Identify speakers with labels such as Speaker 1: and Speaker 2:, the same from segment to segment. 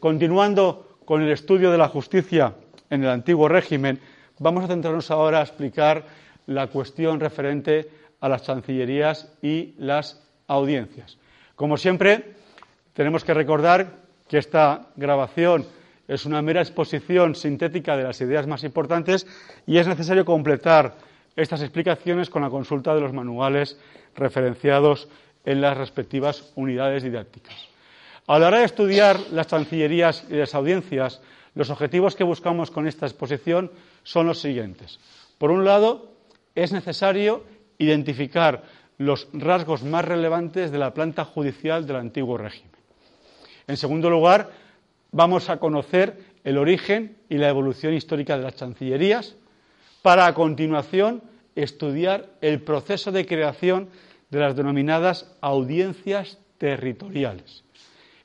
Speaker 1: Continuando con el estudio de la justicia en el antiguo régimen, vamos a centrarnos ahora a explicar la cuestión referente a las chancillerías y las audiencias. Como siempre, tenemos que recordar que esta grabación es una mera exposición sintética de las ideas más importantes y es necesario completar estas explicaciones con la consulta de los manuales referenciados en las respectivas unidades didácticas. A la hora de estudiar las chancillerías y las audiencias, los objetivos que buscamos con esta exposición son los siguientes. Por un lado, es necesario identificar los rasgos más relevantes de la planta judicial del antiguo régimen. En segundo lugar, vamos a conocer el origen y la evolución histórica de las chancillerías para a continuación estudiar el proceso de creación de las denominadas audiencias territoriales.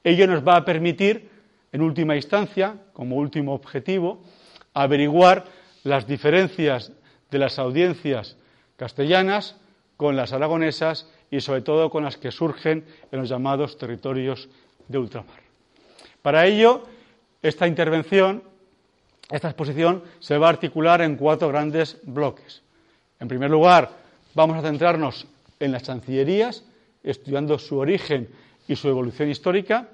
Speaker 1: Ello nos va a permitir, en última instancia, como último objetivo, averiguar las diferencias de las audiencias castellanas con las aragonesas y sobre todo con las que surgen en los llamados territorios de ultramar. Para ello, esta intervención, esta exposición, se va a articular en cuatro grandes bloques. En primer lugar, vamos a centrarnos en las chancillerías, estudiando su origen y su evolución histórica,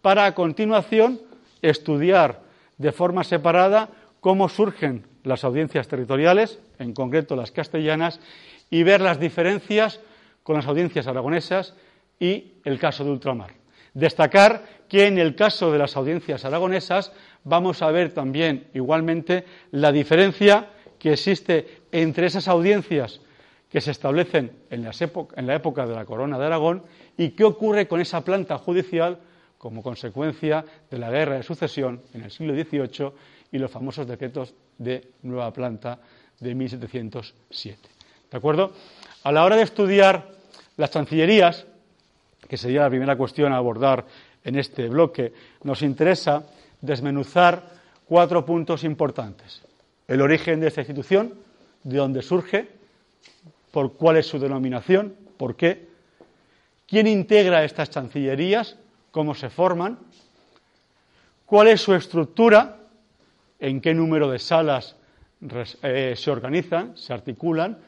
Speaker 1: para a continuación estudiar de forma separada cómo surgen las audiencias territoriales, en concreto las castellanas, y ver las diferencias con las audiencias aragonesas y el caso de ultramar. Destacar que en el caso de las audiencias aragonesas vamos a ver también igualmente la diferencia que existe entre esas audiencias que se establecen en, la época de la Corona de Aragón y qué ocurre con esa planta judicial como consecuencia de la guerra de sucesión en el siglo XVIII y los famosos decretos de nueva planta de 1707. ¿De acuerdo? A la hora de estudiar las chancillerías, que sería la primera cuestión a abordar en este bloque, nos interesa desmenuzar cuatro puntos importantes. El origen de esta institución, de dónde surge, por cuál es su denominación, por qué, quién integra estas chancillerías, cómo se forman, cuál es su estructura, en qué número de salas eh, se organizan, se articulan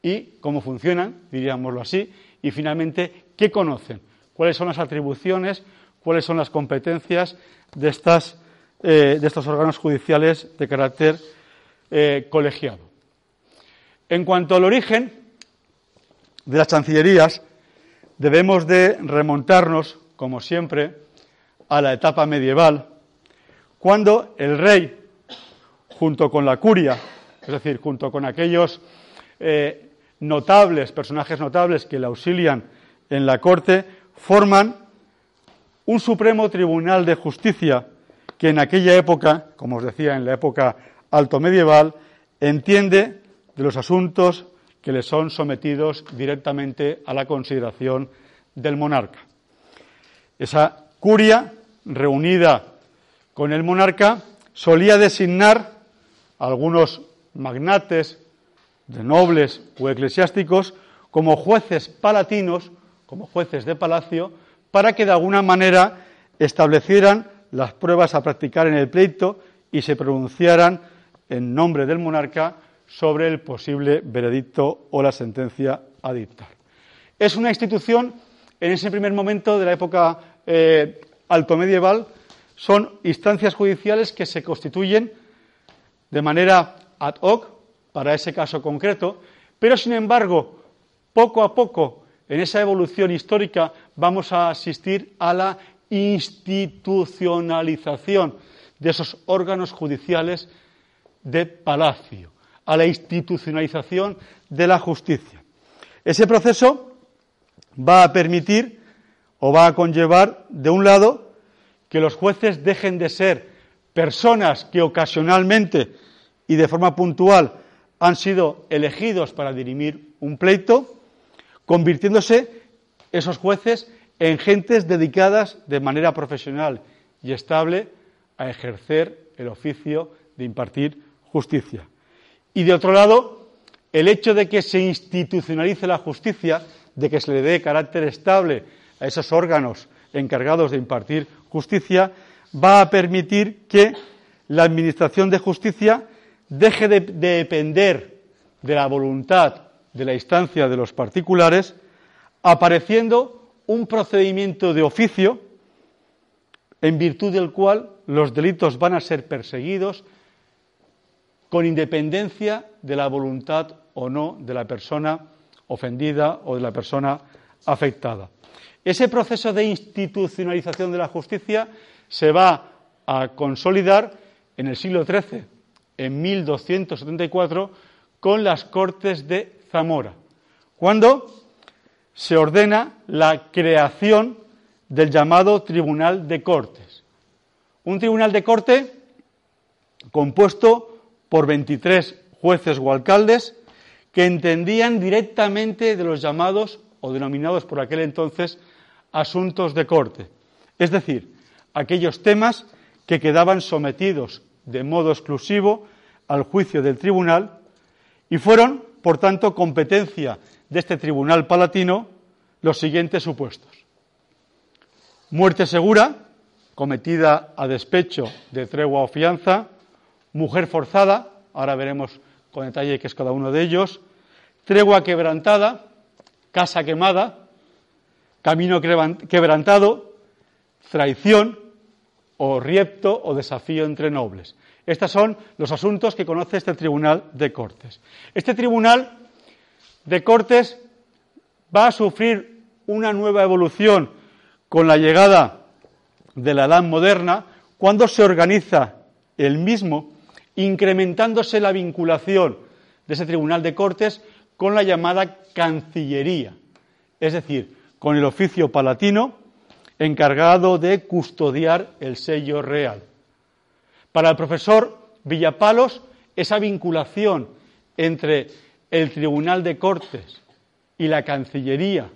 Speaker 1: y cómo funcionan, diríamoslo así, y finalmente qué conocen, cuáles son las atribuciones, cuáles son las competencias de, estas, eh, de estos órganos judiciales de carácter eh, colegiado. En cuanto al origen, de las Chancillerías, debemos de remontarnos, como siempre, a la etapa medieval, cuando el rey, junto con la curia, es decir, junto con aquellos eh, notables, personajes notables que le auxilian en la corte, forman un Supremo Tribunal de Justicia que en aquella época, como os decía, en la época alto medieval, entiende de los asuntos que le son sometidos directamente a la consideración del monarca. Esa curia, reunida con el monarca, solía designar a algunos magnates, de nobles o eclesiásticos, como jueces palatinos, como jueces de palacio, para que de alguna manera establecieran las pruebas a practicar en el pleito y se pronunciaran en nombre del monarca sobre el posible veredicto o la sentencia a dictar. Es una institución, en ese primer momento de la época eh, alto medieval, son instancias judiciales que se constituyen de manera ad hoc para ese caso concreto, pero sin embargo, poco a poco, en esa evolución histórica, vamos a asistir a la institucionalización de esos órganos judiciales de palacio a la institucionalización de la justicia. Ese proceso va a permitir o va a conllevar, de un lado, que los jueces dejen de ser personas que ocasionalmente y de forma puntual han sido elegidos para dirimir un pleito, convirtiéndose esos jueces en gentes dedicadas de manera profesional y estable a ejercer el oficio de impartir justicia. Y de otro lado, el hecho de que se institucionalice la justicia, de que se le dé carácter estable a esos órganos encargados de impartir justicia, va a permitir que la Administración de Justicia deje de, depender de la voluntad de la instancia de los particulares, apareciendo un procedimiento de oficio en virtud del cual los delitos van a ser perseguidos con independencia de la voluntad o no de la persona ofendida o de la persona afectada. Ese proceso de institucionalización de la justicia se va a consolidar en el siglo XIII, en 1274, con las Cortes de Zamora, cuando se ordena la creación del llamado Tribunal de Cortes. Un tribunal de corte compuesto por 23 jueces o alcaldes que entendían directamente de los llamados o denominados por aquel entonces asuntos de corte, es decir, aquellos temas que quedaban sometidos de modo exclusivo al juicio del tribunal y fueron, por tanto, competencia de este tribunal palatino los siguientes supuestos. Muerte segura, cometida a despecho de tregua o fianza, mujer forzada, ahora veremos con detalle qué es cada uno de ellos, tregua quebrantada, casa quemada, camino quebrantado, traición o riepto o desafío entre nobles. Estos son los asuntos que conoce este Tribunal de Cortes. Este Tribunal de Cortes va a sufrir una nueva evolución con la llegada de la edad moderna, cuando se organiza el mismo, incrementándose la vinculación de ese Tribunal de Cortes con la llamada Cancillería, es decir, con el oficio palatino encargado de custodiar el sello real. Para el profesor Villapalos, esa vinculación entre el Tribunal de Cortes y la Cancillería,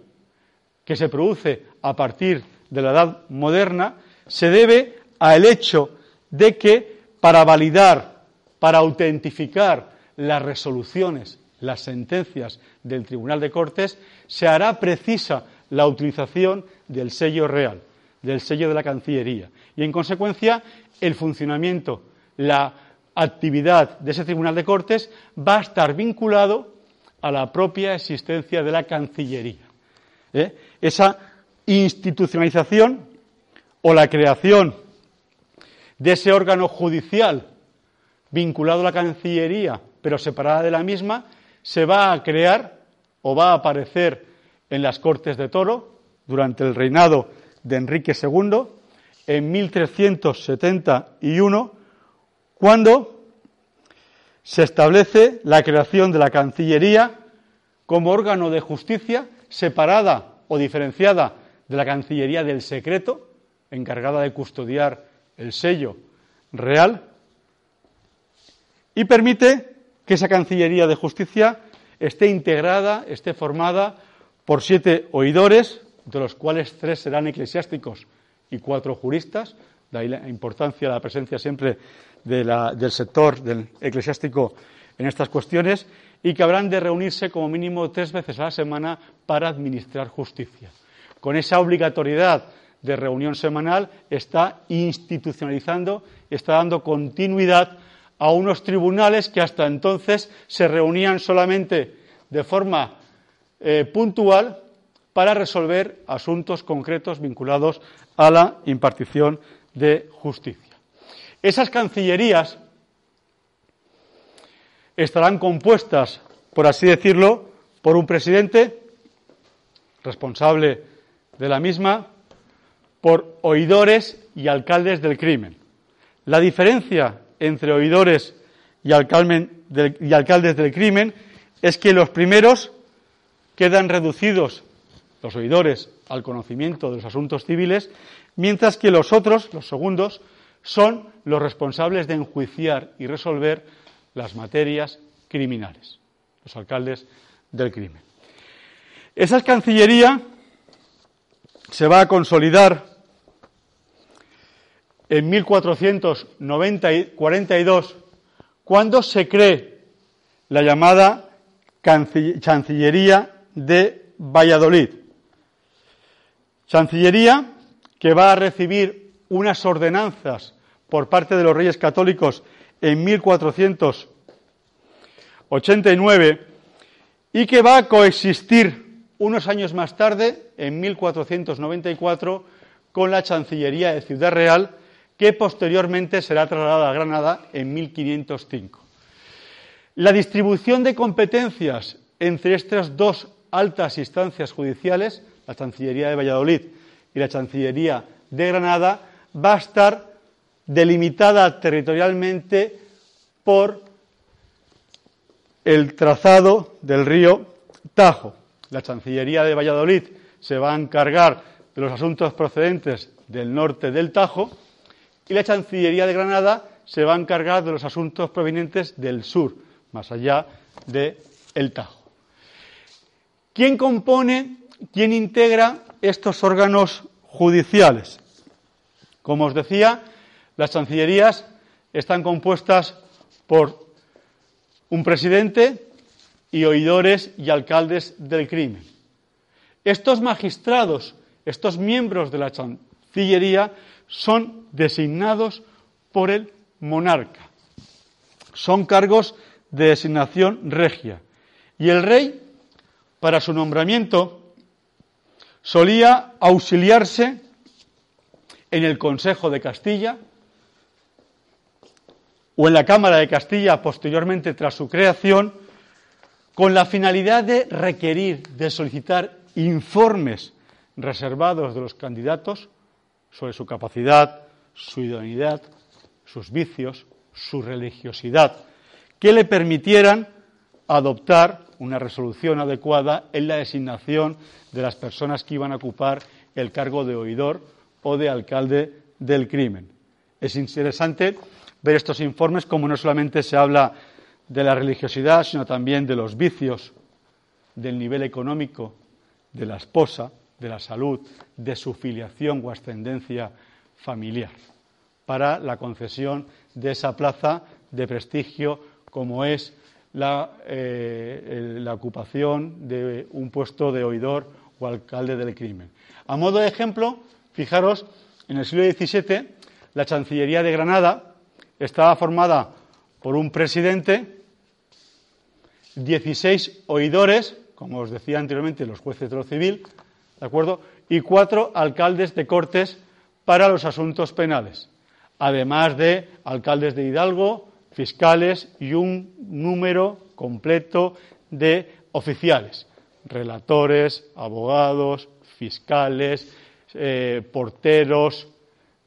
Speaker 1: que se produce a partir de la Edad Moderna, se debe al hecho de que para validar, para autentificar las resoluciones, las sentencias del Tribunal de Cortes, se hará precisa la utilización del sello real, del sello de la Cancillería. Y, en consecuencia, el funcionamiento, la actividad de ese Tribunal de Cortes va a estar vinculado a la propia existencia de la Cancillería. ¿Eh? Esa institucionalización o la creación de ese órgano judicial vinculado a la Cancillería, pero separada de la misma, se va a crear o va a aparecer en las Cortes de Toro durante el reinado de Enrique II en 1371, cuando se establece la creación de la Cancillería como órgano de justicia separada o diferenciada de la Cancillería del Secreto, encargada de custodiar el sello real, y permite que esa Cancillería de Justicia esté integrada, esté formada por siete oidores, de los cuales tres serán eclesiásticos y cuatro juristas, de ahí la importancia la presencia siempre del sector del eclesiástico en estas cuestiones, y que habrán de reunirse como mínimo tres veces a la semana para administrar justicia. Con esa obligatoriedad de reunión semanal está institucionalizando, está dando continuidad a unos tribunales que hasta entonces se reunían solamente de forma eh, puntual para resolver asuntos concretos vinculados a la impartición de justicia. Esas cancillerías estarán compuestas, por así decirlo, por un presidente responsable de la misma, por oidores y alcaldes del crimen. La diferencia entre oidores y, alcaldes del crimen es que los primeros quedan reducidos, los oidores, al conocimiento de los asuntos civiles, mientras que los otros, los segundos, son los responsables de enjuiciar y resolver las materias criminales, los alcaldes del crimen. Esa Cancillería se va a consolidar en 1442 cuando se cree la llamada Cancillería de Valladolid. Chancillería que va a recibir unas ordenanzas por parte de los reyes católicos en 1489 y que va a coexistir unos años más tarde, en 1494, con la Chancillería de Ciudad Real, que posteriormente será trasladada a Granada en 1505. La distribución de competencias entre estas dos altas instancias judiciales, la Chancillería de Valladolid y la Chancillería de Granada, va a estar delimitada territorialmente por el trazado del río Tajo. La Chancillería de Valladolid se va a encargar de los asuntos procedentes del norte del Tajo y la Chancillería de Granada se va a encargar de los asuntos provenientes del sur, más allá del el Tajo. ¿Quién compone, quién integra estos órganos judiciales? Como os decía, las chancillerías están compuestas por un presidente y oidores y alcaldes del crimen. Estos magistrados, estos miembros de la Chancillería, son designados por el monarca. Son cargos de designación regia. Y el rey, para su nombramiento, solía auxiliarse en el Consejo de Castilla, o en la Cámara de Castilla posteriormente tras su creación, con la finalidad de requerir, de solicitar informes reservados de los candidatos sobre su capacidad, su idoneidad, sus vicios, su religiosidad, que le permitieran adoptar una resolución adecuada en la designación de las personas que iban a ocupar el cargo de oidor o de alcalde del crimen. Es interesante ver estos informes como no solamente se habla de la religiosidad, sino también de los vicios, del nivel económico de la esposa, de la salud, de su filiación o ascendencia familiar, para la concesión de esa plaza de prestigio como es la, eh, ocupación de un puesto de oidor o alcalde del crimen. A modo de ejemplo, fijaros, en el siglo XVII, la Chancillería de Granada estaba formada por un presidente, 16 oidores, como os decía anteriormente, los jueces de lo civil, ¿de acuerdo? Y cuatro alcaldes de cortes para los asuntos penales, además de alcaldes de Hidalgo, fiscales y un número completo de oficiales, relatores, abogados, fiscales, eh, porteros,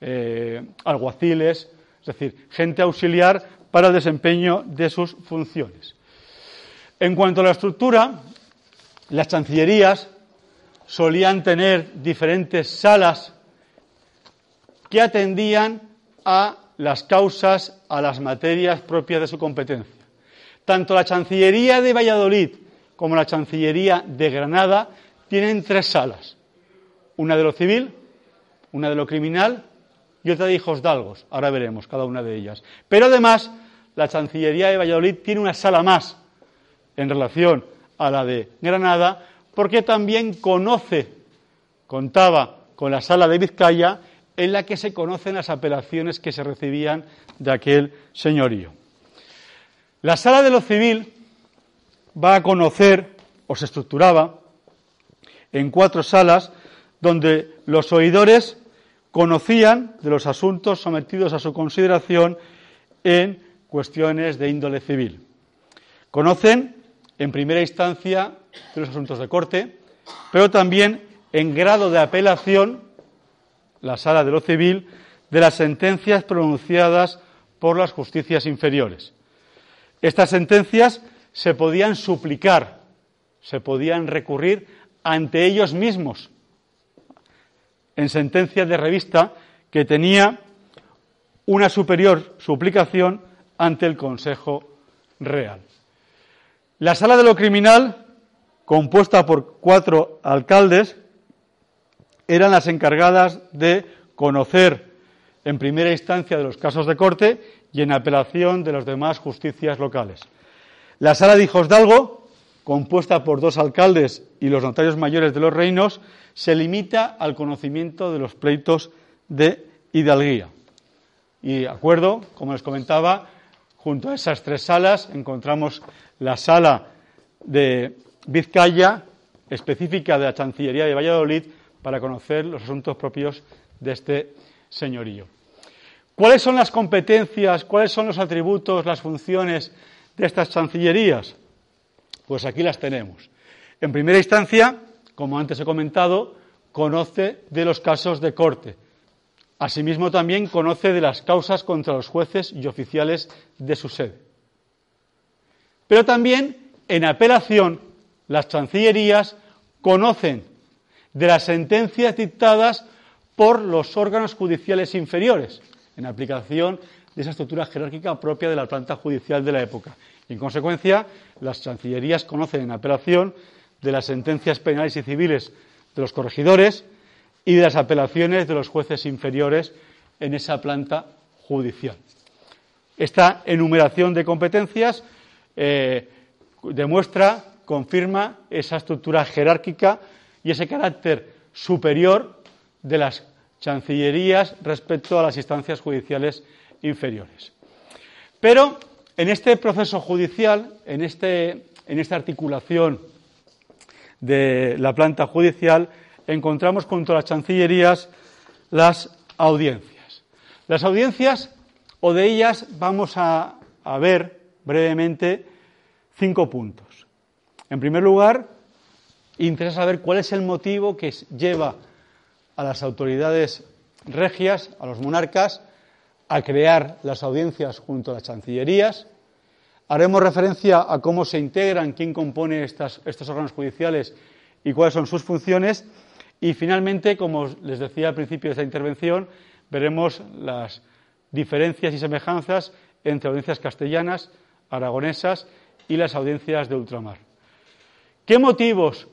Speaker 1: eh, alguaciles, es decir, gente auxiliar para el desempeño de sus funciones. En cuanto a la estructura, las chancillerías solían tener diferentes salas que atendían a las causas, a las materias propias de su competencia. Tanto la Chancillería de Valladolid como la Chancillería de Granada tienen tres salas. Una de lo civil, una de lo criminal y otra de hijos dalgos. Ahora veremos cada una de ellas. Pero además, la Chancillería de Valladolid tiene una sala más en relación a la de Granada, porque también conoce, contaba con la sala de Vizcaya, en la que se conocen las apelaciones que se recibían de aquel señorío. La sala de lo civil va a conocer, o se estructuraba, en cuatro salas donde los oidores conocían de los asuntos sometidos a su consideración en cuestiones de índole civil. Conocen, en primera instancia, de los asuntos de corte, pero también en grado de apelación, la sala de lo civil, de las sentencias pronunciadas por las justicias inferiores. Estas sentencias se podían suplicar, se podían recurrir ante ellos mismos, en sentencia de revista, que tenía una superior suplicación ante el Consejo Real. La sala de lo criminal, compuesta por cuatro alcaldes, eran las encargadas de conocer en primera instancia de los casos de corte y en apelación de las demás justicias locales. La sala de Hijosdalgo, compuesta por dos alcaldes y los notarios mayores de los reinos, se limita al conocimiento de los pleitos de hidalguía. Y acuerdo, como les comentaba, junto a esas tres salas encontramos la sala de Vizcaya, específica de la Chancillería de Valladolid, para conocer los asuntos propios de este señorío. ¿Cuáles son las competencias, cuáles son los atributos, las funciones de estas chancillerías? Pues aquí las tenemos. En primera instancia, como antes he comentado, conoce de los casos de corte. Asimismo, también conoce de las causas contra los jueces y oficiales de su sede. Pero también, en apelación, las chancillerías conocen de las sentencias dictadas por los órganos judiciales inferiores, en aplicación de esa estructura jerárquica propia de la planta judicial de la época. Y, en consecuencia, las chancillerías conocen en apelación de las sentencias penales y civiles de los corregidores y de las apelaciones de los jueces inferiores en esa planta judicial. Esta enumeración de competencias eh, demuestra, confirma esa estructura jerárquica y ese carácter superior de las chancillerías respecto a las instancias judiciales inferiores. Pero en este proceso judicial, en, este, en esta articulación de la planta judicial, encontramos junto a las chancillerías las audiencias. Las audiencias, o de ellas vamos a, a ver brevemente cinco puntos. En primer lugar, interesa saber cuál es el motivo que lleva a las autoridades regias, a los monarcas, a crear las audiencias junto a las chancillerías. Haremos referencia a cómo se integran, quién compone estos órganos judiciales y cuáles son sus funciones. Y finalmente, como les decía al principio de esta intervención, veremos las diferencias y semejanzas entre audiencias castellanas, aragonesas y las audiencias de ultramar. ¿Qué motivos,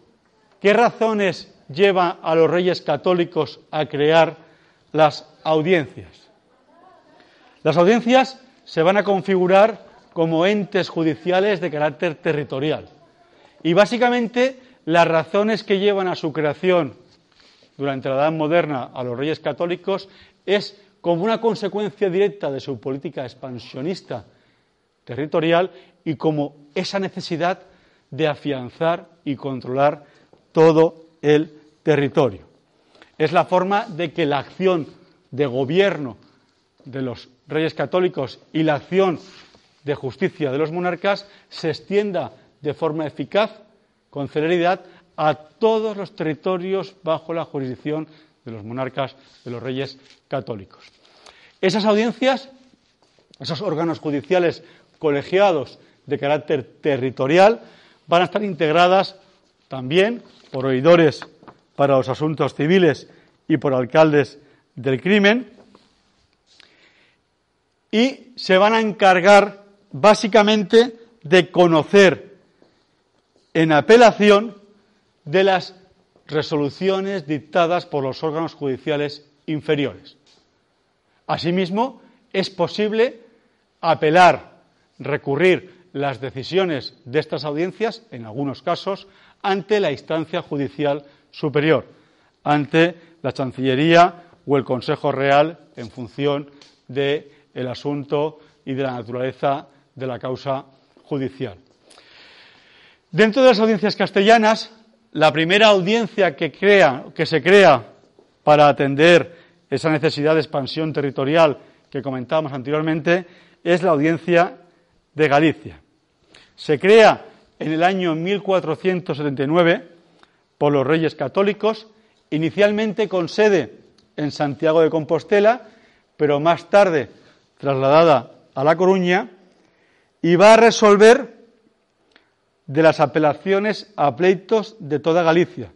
Speaker 1: qué razones lleva a los reyes católicos a crear las audiencias. Las audiencias se van a configurar como entes judiciales de carácter territorial. Y básicamente las razones que llevan a su creación durante la Edad Moderna a los reyes católicos es como una consecuencia directa de su política expansionista territorial y como esa necesidad de afianzar y controlar todo el territorio. Es la forma de que la acción de gobierno de los reyes católicos y la acción de justicia de los monarcas se extienda de forma eficaz, con celeridad, a todos los territorios bajo la jurisdicción de los monarcas, de los reyes católicos. Esas audiencias, esos órganos judiciales colegiados de carácter territorial, van a estar integradas también por oidores para los asuntos civiles y por alcaldes del crimen. Y se van a encargar básicamente de conocer en apelación de las resoluciones dictadas por los órganos judiciales inferiores. Asimismo, es posible apelar, recurrir las decisiones de estas audiencias, en algunos casos, ante la instancia judicial superior, ante la Chancillería o el Consejo Real en función del asunto y de la naturaleza de la causa judicial. Dentro de las audiencias castellanas, la primera audiencia que, que se crea para atender esa necesidad de expansión territorial que comentábamos anteriormente es la audiencia de Galicia. Se crea en el año 1479 por los reyes católicos, inicialmente con sede en Santiago de Compostela, pero más tarde trasladada a La Coruña, y va a resolver de las apelaciones a pleitos de toda Galicia,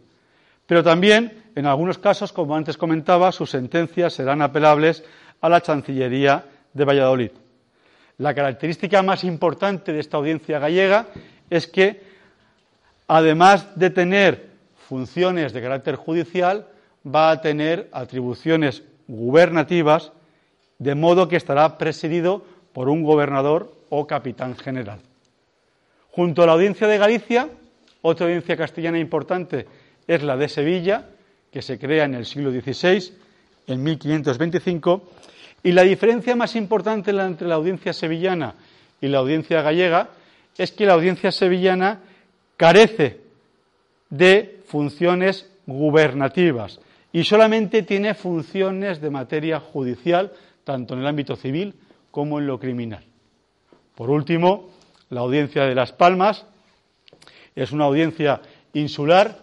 Speaker 1: Pero también, en algunos casos, como antes comentaba, sus sentencias serán apelables a la Chancillería de Valladolid. La característica más importante de esta audiencia gallega es que, además de tener funciones de carácter judicial, va a tener atribuciones gubernativas, de modo que estará presidido por un gobernador o capitán general. Junto a la audiencia de Galicia, otra audiencia castellana importante es la de Sevilla, que se crea en el siglo XVI, en 1525, y la diferencia más importante entre la audiencia sevillana y la audiencia gallega es que la audiencia sevillana carece de funciones gubernativas y solamente tiene funciones de materia judicial, tanto en el ámbito civil como en lo criminal. Por último, la audiencia de Las Palmas es una audiencia insular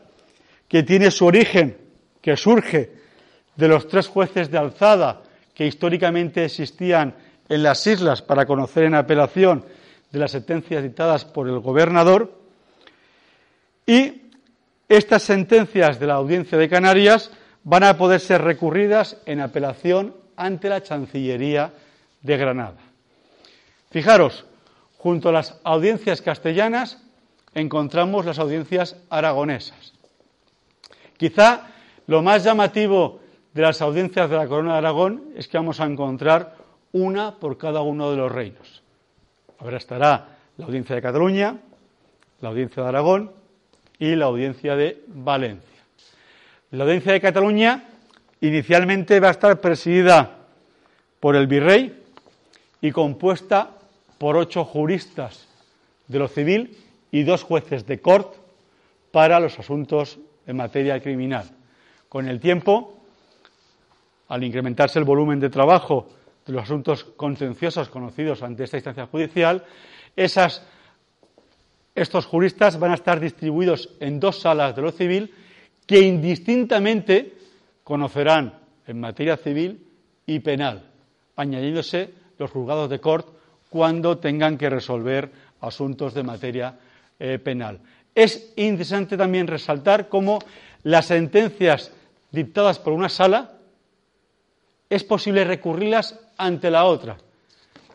Speaker 1: que tiene su origen, que surge de los tres jueces de alzada que históricamente existían en las islas para conocer en apelación de las sentencias dictadas por el gobernador. Y estas sentencias de la Audiencia de Canarias van a poder ser recurridas en apelación ante la Chancillería de Granada. Fijaros, junto a las audiencias castellanas encontramos las audiencias aragonesas. Quizá lo más llamativo de las audiencias de la Corona de Aragón es que vamos a encontrar una por cada uno de los reinos. Ahora estará la audiencia de Cataluña, la audiencia de Aragón y la audiencia de Valencia. La audiencia de Cataluña inicialmente va a estar presidida por el virrey y compuesta por ocho juristas de lo civil y dos jueces de corte para los asuntos en materia criminal. Con el tiempo, al incrementarse el volumen de trabajo de los asuntos contenciosos conocidos ante esta instancia judicial, estos juristas van a estar distribuidos en dos salas de lo civil que indistintamente conocerán en materia civil y penal, añadiéndose los juzgados de corte cuando tengan que resolver asuntos de materia eh, penal. Es interesante también resaltar cómo las sentencias dictadas por una sala es posible recurrirlas ante la otra.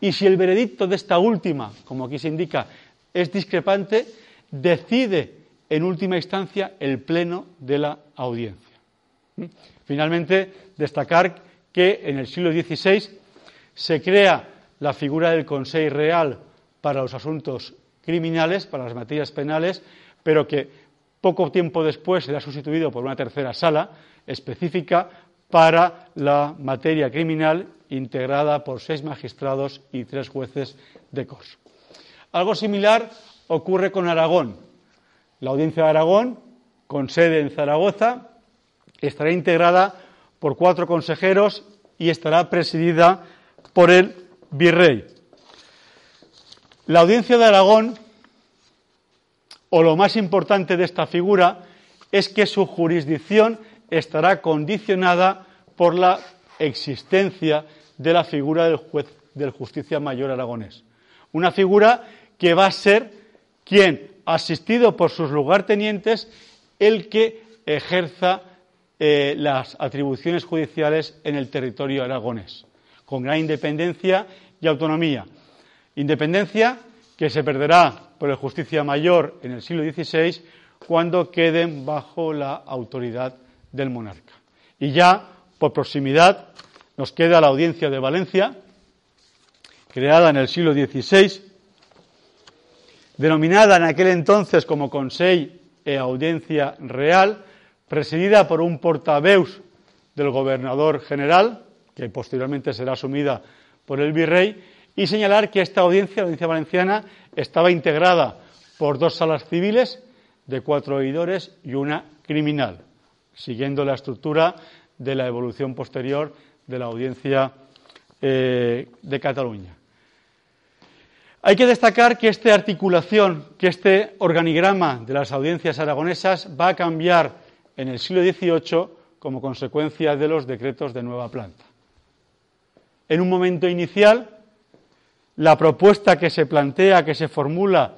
Speaker 1: Y si el veredicto de esta última, como aquí se indica, es discrepante, decide en última instancia el pleno de la audiencia. Finalmente, destacar que en el siglo XVI se crea la figura del Consejo Real para los asuntos criminales, para las materias penales, pero que poco tiempo después será sustituido por una tercera sala específica para la materia criminal integrada por seis magistrados y tres jueces de cos. Algo similar ocurre con Aragón. La audiencia de Aragón, con sede en Zaragoza, estará integrada por cuatro consejeros y estará presidida por el virrey. La audiencia de Aragón, o lo más importante de esta figura, es que su jurisdicción estará condicionada por la existencia de la figura del juez del justicia mayor aragonés. Una figura que va a ser quien, asistido por sus lugartenientes, el que ejerza eh, las atribuciones judiciales en el territorio aragonés, con gran independencia y autonomía. Independencia que se perderá por el justicia mayor en el siglo XVI cuando queden bajo la autoridad del monarca. Y ya, por proximidad, nos queda la audiencia de Valencia, creada en el siglo XVI, denominada en aquel entonces como Consejo e Audiencia Real, presidida por un portaveus del gobernador general, que posteriormente será asumida por el virrey, y señalar que esta audiencia, la audiencia valenciana, estaba integrada por dos salas civiles de cuatro oidores y una criminal siguiendo la estructura de la evolución posterior de la audiencia eh, de Cataluña. Hay que destacar que esta articulación, que este organigrama de las audiencias aragonesas va a cambiar en el siglo XVIII como consecuencia de los decretos de nueva planta. En un momento inicial, la propuesta que se plantea, que se formula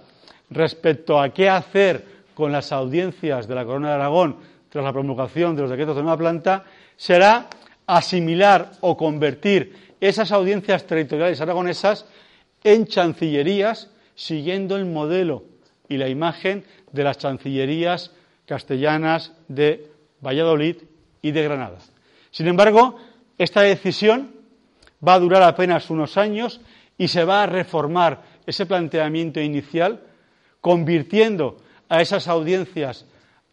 Speaker 1: respecto a qué hacer con las audiencias de la Corona de Aragón tras la promulgación de los decretos de nueva planta, será asimilar o convertir esas audiencias territoriales aragonesas en chancillerías, siguiendo el modelo y la imagen de las chancillerías castellanas de Valladolid y de Granada. Sin embargo, esta decisión va a durar apenas unos años y se va a reformar ese planteamiento inicial, convirtiendo a esas audiencias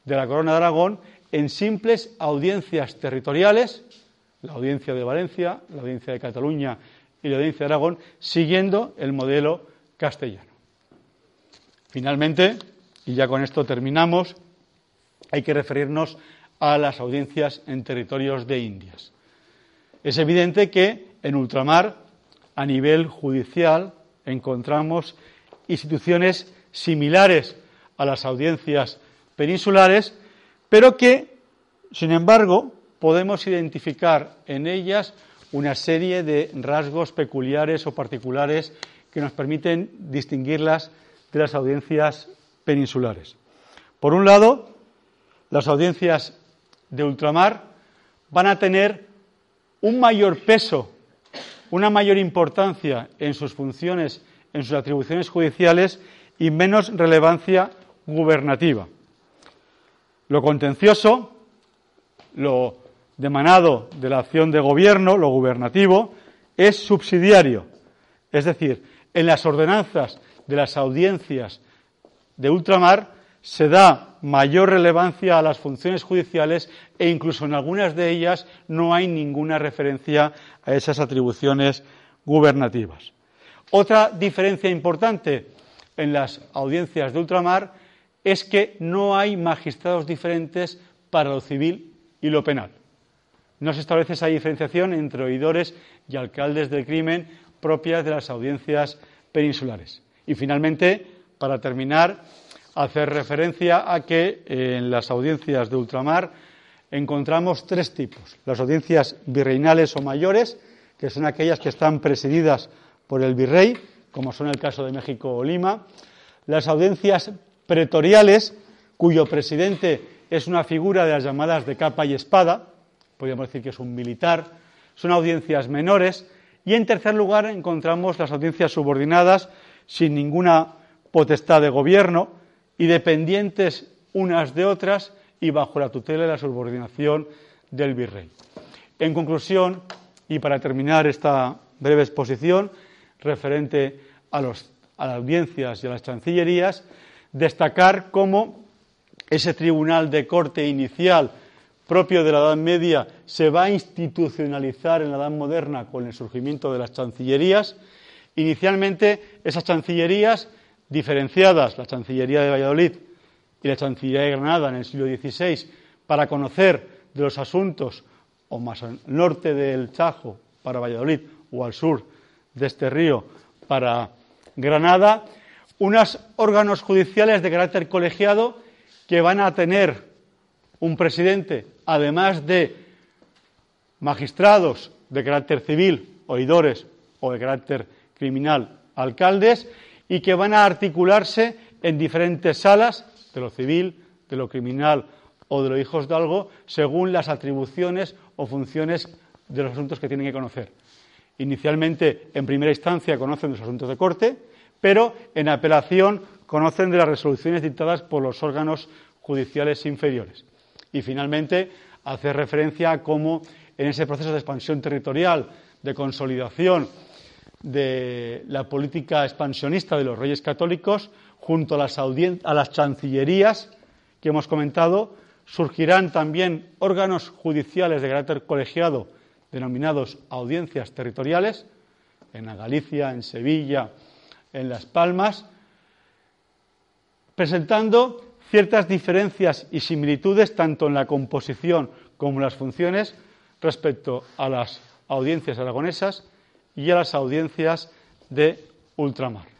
Speaker 1: de la Corona de Aragón en simples audiencias territoriales, la audiencia de Valencia, la audiencia de Cataluña y la audiencia de Aragón, siguiendo el modelo castellano. Finalmente, y ya con esto terminamos, hay que referirnos a las audiencias en territorios de Indias. Es evidente que en ultramar, a nivel judicial, encontramos instituciones similares a las audiencias peninsulares, pero que, sin embargo, podemos identificar en ellas una serie de rasgos peculiares o particulares que nos permiten distinguirlas de las audiencias peninsulares. Por un lado, las audiencias de ultramar van a tener un mayor peso, una mayor importancia en sus funciones, en sus atribuciones judiciales y menos relevancia gubernativa. Lo contencioso, lo demanado de la acción de gobierno, lo gubernativo, es subsidiario. Es decir, en las ordenanzas de las audiencias de ultramar se da mayor relevancia a las funciones judiciales e incluso en algunas de ellas no hay ninguna referencia a esas atribuciones gubernativas. Otra diferencia importante en las audiencias de ultramar es que no hay magistrados diferentes para lo civil y lo penal. No se establece esa diferenciación entre oidores y alcaldes del crimen propias de las audiencias peninsulares. Y finalmente, para terminar, hacer referencia a que en las audiencias de ultramar encontramos tres tipos. Las audiencias virreinales o mayores, que son aquellas que están presididas por el virrey, como son el caso de México o Lima. Las audiencias pretoriales, cuyo presidente es una figura de las llamadas de capa y espada, podríamos decir que es un militar, son audiencias menores. Y en tercer lugar encontramos las audiencias subordinadas sin ninguna potestad de gobierno y dependientes unas de otras y bajo la tutela y la subordinación del virrey. En conclusión, y para terminar esta breve exposición referente a, las audiencias y a las chancillerías, destacar cómo ese tribunal de corte inicial propio de la Edad Media se va a institucionalizar en la Edad Moderna con el surgimiento de las chancillerías. Inicialmente, esas chancillerías diferenciadas, la Chancillería de Valladolid y la Chancillería de Granada en el siglo XVI, para conocer de los asuntos o más al norte del Chajo para Valladolid o al sur de este río para Granada, unos órganos judiciales de carácter colegiado que van a tener un presidente, además de magistrados de carácter civil, oidores o de carácter criminal, alcaldes, y que van a articularse en diferentes salas de lo civil, de lo criminal o de los hijos de algo, según las atribuciones o funciones de los asuntos que tienen que conocer. Inicialmente, en primera instancia, conocen los asuntos de corte, pero en apelación conocen de las resoluciones dictadas por los órganos judiciales inferiores. Y finalmente, hace referencia a cómo en ese proceso de expansión territorial, de consolidación de la política expansionista de los reyes católicos, junto a las, a las chancillerías que hemos comentado, surgirán también órganos judiciales de carácter colegiado denominados audiencias territoriales, en Galicia, en Sevilla, en Las Palmas, presentando ciertas diferencias y similitudes tanto en la composición como en las funciones respecto a las audiencias aragonesas y a las audiencias de ultramar.